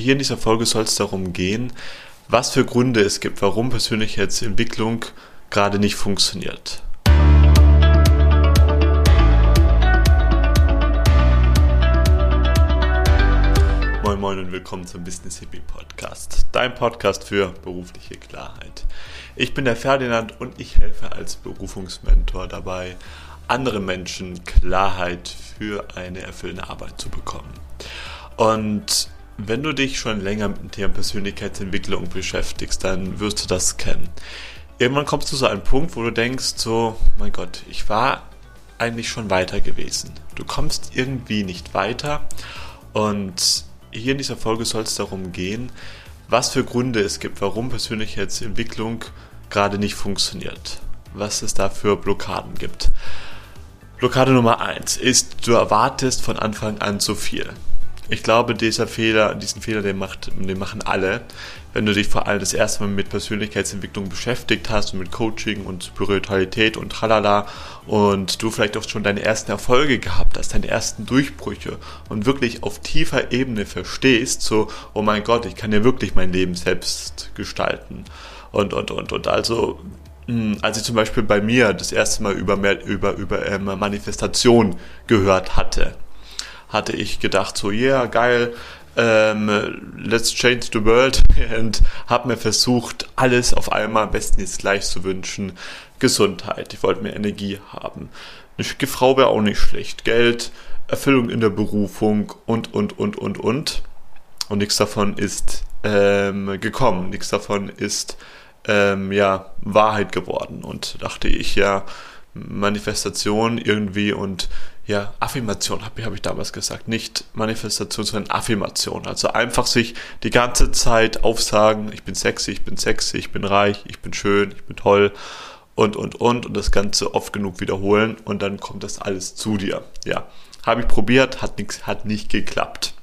hier in dieser Folge soll es darum gehen, was für Gründe es gibt, warum Persönlichkeitsentwicklung gerade nicht funktioniert. Moin Moin und willkommen zum Business Hippie Podcast, dein Podcast für berufliche Klarheit. Ich bin der Ferdinand und ich helfe als Berufungsmentor dabei, anderen Menschen Klarheit für eine erfüllende Arbeit zu bekommen. Und wenn du dich schon länger mit dem Thema Persönlichkeitsentwicklung beschäftigst, dann wirst du das kennen. Irgendwann kommst du zu einem Punkt, wo du denkst, so, mein Gott, ich war eigentlich schon weiter gewesen. Du kommst irgendwie nicht weiter und hier in dieser Folge soll es darum gehen, was für Gründe es gibt, warum Persönlichkeitsentwicklung gerade nicht funktioniert. Was es da für Blockaden gibt. Blockade Nummer eins ist, du erwartest von Anfang an zu viel. Ich glaube, dieser Fehler, diesen Fehler, den, macht, den machen alle. Wenn du dich vor allem das erste Mal mit Persönlichkeitsentwicklung beschäftigt hast und mit Coaching und Spiritualität und tralala und du vielleicht auch schon deine ersten Erfolge gehabt hast, deine ersten Durchbrüche und wirklich auf tiefer Ebene verstehst, so, oh mein Gott, ich kann ja wirklich mein Leben selbst gestalten und, und, und, und. Also, hm, als ich zum Beispiel bei mir das erste Mal über, über, über ähm, Manifestation gehört hatte, hatte ich gedacht, so, yeah, geil, ähm, let's change the world und habe mir versucht, alles auf einmal am besten jetzt gleich zu wünschen. Gesundheit, ich wollte mehr Energie haben. Eine schicke Frau wäre auch nicht schlecht. Geld, Erfüllung in der Berufung und, und, und, und, und. Und nichts davon ist ähm, gekommen. Nichts davon ist ähm, ja Wahrheit geworden. Und dachte ich ja, Manifestation irgendwie und ja, Affirmation habe hab ich damals gesagt. Nicht Manifestation, sondern Affirmation. Also einfach sich die ganze Zeit aufsagen, ich bin sexy, ich bin sexy, ich bin reich, ich bin schön, ich bin toll und, und, und. Und das Ganze oft genug wiederholen und dann kommt das alles zu dir. Ja, habe ich probiert, hat, nix, hat nicht geklappt.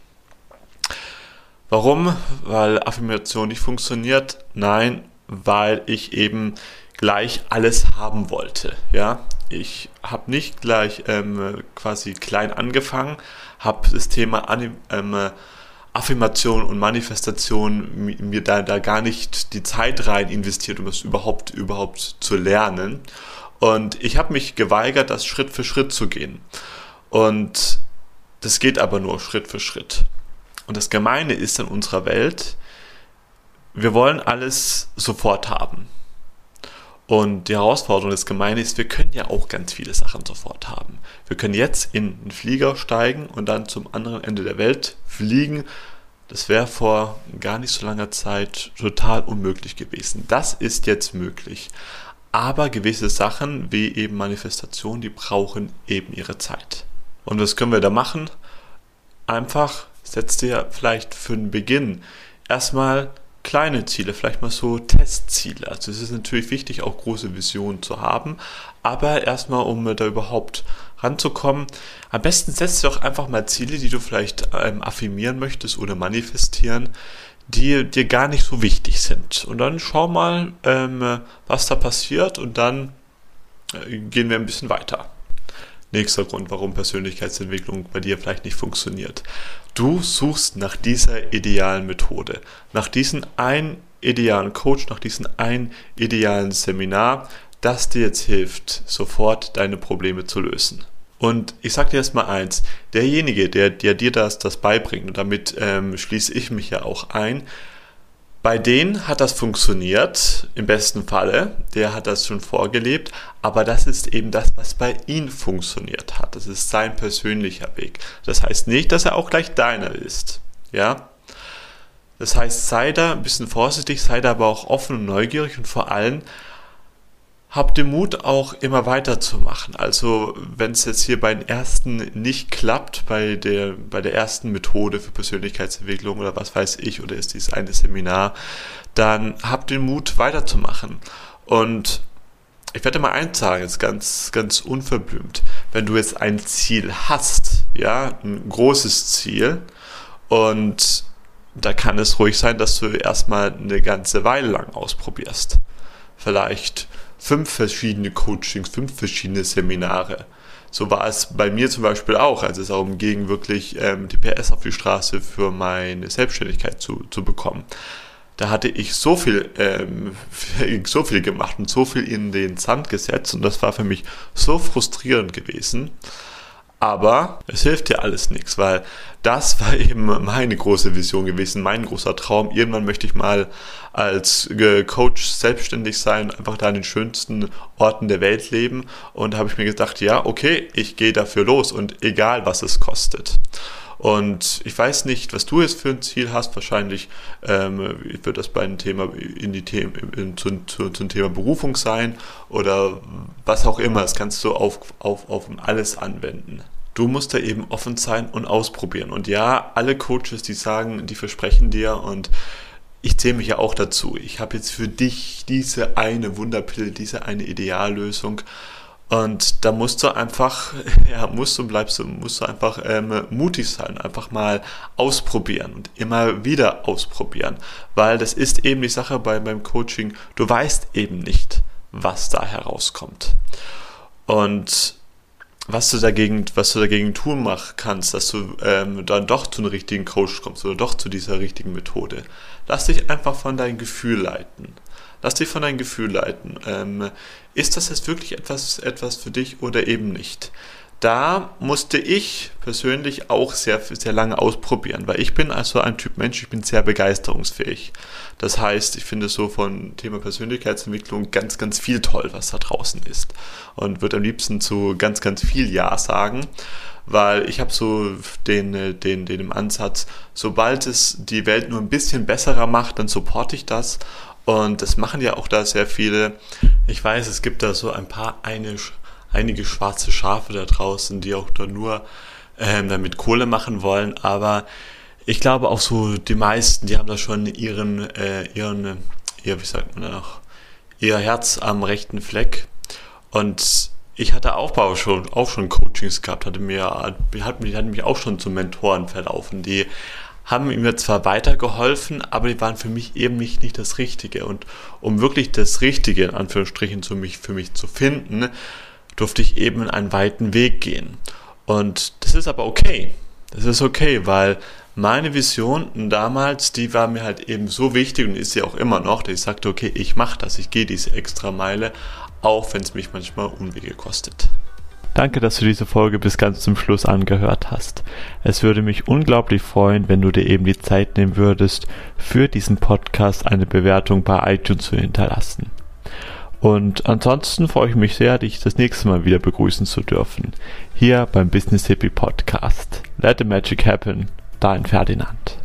Warum? Weil Affirmation nicht funktioniert? Nein, weil ich eben gleich alles haben wollte. Ja, ich habe nicht gleich ähm, quasi klein angefangen, habe das Thema Anim ähm, Affirmation und Manifestation mir da, da gar nicht die Zeit rein investiert, um es überhaupt überhaupt zu lernen. Und ich habe mich geweigert, das Schritt für Schritt zu gehen. Und das geht aber nur Schritt für Schritt. Und das Gemeine ist in unserer Welt, wir wollen alles sofort haben. Und die Herausforderung des Gemeine ist, wir können ja auch ganz viele Sachen sofort haben. Wir können jetzt in einen Flieger steigen und dann zum anderen Ende der Welt fliegen. Das wäre vor gar nicht so langer Zeit total unmöglich gewesen. Das ist jetzt möglich. Aber gewisse Sachen, wie eben Manifestation, die brauchen eben ihre Zeit. Und was können wir da machen? Einfach setzt dir vielleicht für den Beginn erstmal kleine Ziele, vielleicht mal so Testziele. Also es ist natürlich wichtig, auch große Visionen zu haben, aber erstmal, um da überhaupt ranzukommen, am besten setzt du auch einfach mal Ziele, die du vielleicht ähm, affirmieren möchtest oder manifestieren, die dir gar nicht so wichtig sind. Und dann schau mal, ähm, was da passiert und dann äh, gehen wir ein bisschen weiter. Nächster Grund, warum Persönlichkeitsentwicklung bei dir vielleicht nicht funktioniert. Du suchst nach dieser idealen Methode, nach diesem einen idealen Coach, nach diesem einen idealen Seminar, das dir jetzt hilft, sofort deine Probleme zu lösen. Und ich sage dir erstmal eins, derjenige, der, der dir das, das beibringt, und damit ähm, schließe ich mich ja auch ein, bei denen hat das funktioniert, im besten Falle. Der hat das schon vorgelebt, aber das ist eben das, was bei ihm funktioniert hat. Das ist sein persönlicher Weg. Das heißt nicht, dass er auch gleich deiner ist. Ja? Das heißt, sei da ein bisschen vorsichtig, sei da aber auch offen und neugierig und vor allem habt den Mut auch immer weiterzumachen. Also wenn es jetzt hier bei den ersten nicht klappt, bei der, bei der ersten Methode für Persönlichkeitsentwicklung oder was weiß ich, oder ist dies eine Seminar, dann habt den Mut weiterzumachen. Und ich werde mal eins sagen, jetzt ganz, ganz unverblümt. Wenn du jetzt ein Ziel hast, ja, ein großes Ziel, und da kann es ruhig sein, dass du erstmal eine ganze Weile lang ausprobierst. Vielleicht fünf verschiedene Coachings, fünf verschiedene Seminare. so war es bei mir zum Beispiel auch, als es darum ging, wirklich ähm, die PS auf die Straße für meine Selbstständigkeit zu, zu bekommen. Da hatte ich so viel, ähm, so viel gemacht und so viel in den Sand gesetzt und das war für mich so frustrierend gewesen. Aber es hilft dir alles nichts, weil das war eben meine große Vision gewesen, mein großer Traum. Irgendwann möchte ich mal als Coach selbstständig sein, einfach da an den schönsten Orten der Welt leben. Und da habe ich mir gedacht, ja, okay, ich gehe dafür los und egal was es kostet. Und ich weiß nicht, was du jetzt für ein Ziel hast. Wahrscheinlich ähm, wird das bei einem Thema in die Themen in, zu, zu, zum Thema Berufung sein oder was auch immer. Das kannst du auf, auf, auf alles anwenden. Du musst da eben offen sein und ausprobieren. Und ja, alle Coaches, die sagen, die versprechen dir und ich zähle mich ja auch dazu. Ich habe jetzt für dich diese eine Wunderpille, diese eine Ideallösung und da musst du einfach, ja, musst du bleibst du, musst du einfach ähm, mutig sein, einfach mal ausprobieren und immer wieder ausprobieren. Weil das ist eben die Sache bei, beim Coaching, du weißt eben nicht, was da herauskommt. Und was du dagegen, was du dagegen tun mach, kannst, dass du ähm, dann doch zu einem richtigen Coach kommst oder doch zu dieser richtigen Methode. Lass dich einfach von deinem Gefühl leiten. Lass dich von deinem Gefühl leiten. Ähm, ist das jetzt wirklich etwas, etwas für dich oder eben nicht? Da musste ich persönlich auch sehr, sehr lange ausprobieren, weil ich bin also ein Typ Mensch, ich bin sehr begeisterungsfähig. Das heißt, ich finde so von Thema Persönlichkeitsentwicklung ganz, ganz viel toll, was da draußen ist. Und würde am liebsten zu ganz, ganz viel Ja sagen weil ich habe so den, den, den Ansatz, sobald es die Welt nur ein bisschen besserer macht, dann supporte ich das und das machen ja auch da sehr viele. Ich weiß, es gibt da so ein paar eine, einige schwarze Schafe da draußen, die auch da nur ähm, damit Kohle machen wollen. Aber ich glaube auch so die meisten, die haben da schon ihren, äh, ihren, ihr, wie sagt man da noch, ihr Herz am rechten Fleck. Und ich hatte auch schon, auch schon Coachings gehabt, hatte mir, hat, hat mich auch schon zu Mentoren verlaufen, die haben mir zwar weitergeholfen, aber die waren für mich eben nicht, nicht das Richtige. Und um wirklich das Richtige in Anführungsstrichen zu mich, für mich zu finden, durfte ich eben einen weiten Weg gehen. Und das ist aber okay. Das ist okay, weil meine Vision damals, die war mir halt eben so wichtig und ist sie auch immer noch, dass ich sagte, okay, ich mache das, ich gehe diese extra Meile, auch wenn es mich manchmal Unwege kostet. Danke, dass du diese Folge bis ganz zum Schluss angehört hast. Es würde mich unglaublich freuen, wenn du dir eben die Zeit nehmen würdest, für diesen Podcast eine Bewertung bei iTunes zu hinterlassen. Und ansonsten freue ich mich sehr, dich das nächste Mal wieder begrüßen zu dürfen. Hier beim Business Hippie Podcast. Let the Magic Happen. Dein Ferdinand.